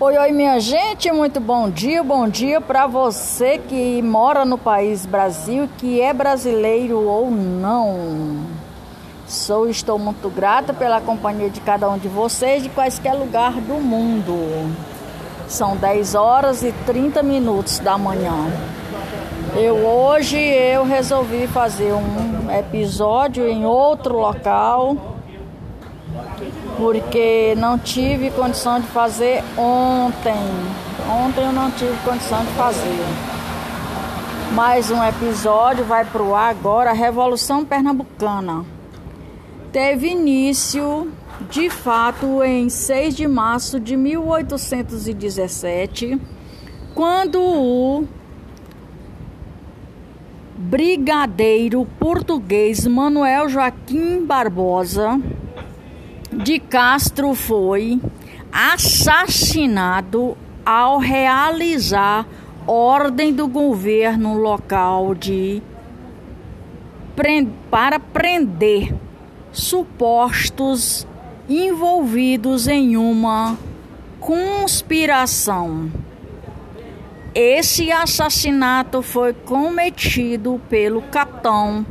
Oi, oi, minha gente, muito bom dia, bom dia para você que mora no país Brasil, que é brasileiro ou não. Sou estou muito grata pela companhia de cada um de vocês de quaisquer lugar do mundo. São 10 horas e 30 minutos da manhã. Eu hoje eu resolvi fazer um episódio em outro local porque não tive condição de fazer ontem. Ontem eu não tive condição de fazer. Mais um episódio vai para o ar agora, a Revolução Pernambucana. Teve início, de fato, em 6 de março de 1817, quando o brigadeiro português Manuel Joaquim Barbosa de Castro foi assassinado ao realizar ordem do governo local de para prender supostos envolvidos em uma conspiração. Esse assassinato foi cometido pelo capitão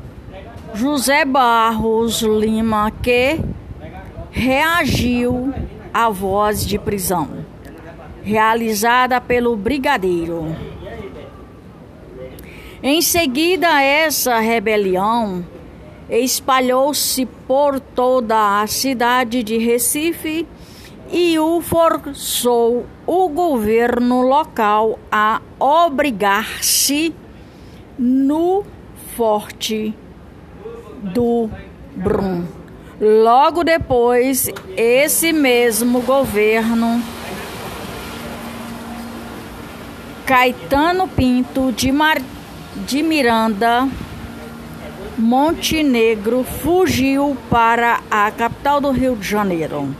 José Barros Lima, que reagiu à voz de prisão realizada pelo brigadeiro. Em seguida, essa rebelião espalhou-se por toda a cidade de Recife e o forçou o governo local a obrigar-se no forte do Brum. Logo depois, esse mesmo governo, Caetano Pinto de, Mar... de Miranda, Montenegro, fugiu para a capital do Rio de Janeiro.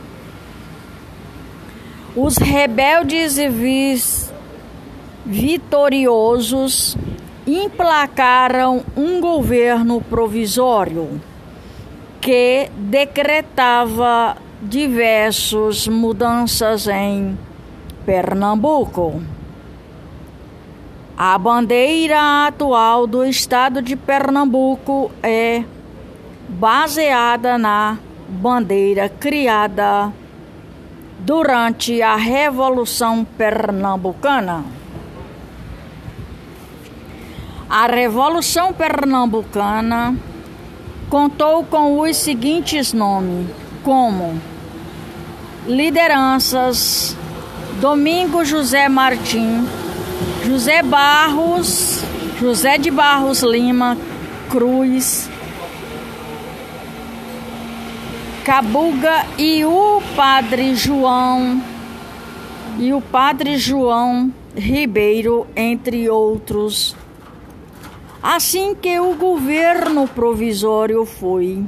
Os rebeldes e vis... vitoriosos emplacaram um governo provisório que decretava diversas mudanças em Pernambuco. A bandeira atual do estado de Pernambuco é baseada na bandeira criada durante a Revolução Pernambucana. A Revolução Pernambucana contou com os seguintes nomes, como lideranças Domingo José Martim, José Barros, José de Barros Lima Cruz, Cabuga e o Padre João e o Padre João Ribeiro, entre outros Assim que o governo provisório foi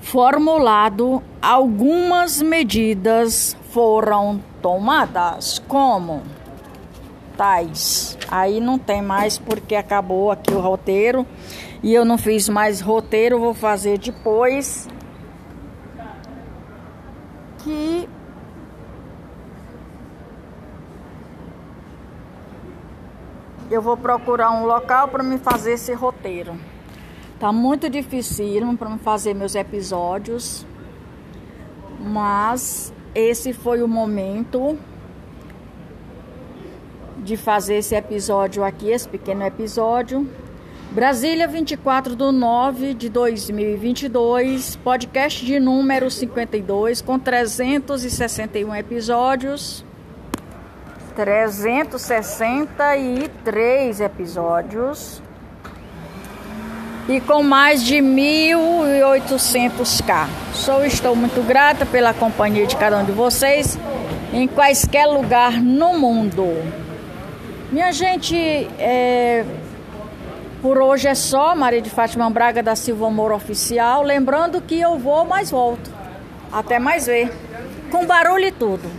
formulado, algumas medidas foram tomadas, como tais. Aí não tem mais porque acabou aqui o roteiro e eu não fiz mais roteiro, vou fazer depois. Que eu vou procurar um local para me fazer esse roteiro. Tá muito difícil para me fazer meus episódios, mas esse foi o momento de fazer esse episódio aqui, esse pequeno episódio. Brasília, 24 de 9 de 2022, podcast de número 52, com 361 episódios. 363 episódios e com mais de 1.800k. Sou estou muito grata pela companhia de cada um de vocês em quaisquer lugar no mundo. Minha gente, é, por hoje é só. Maria de Fátima Braga da Silva Moura Oficial. Lembrando que eu vou, mas volto. Até mais ver. Com barulho e tudo.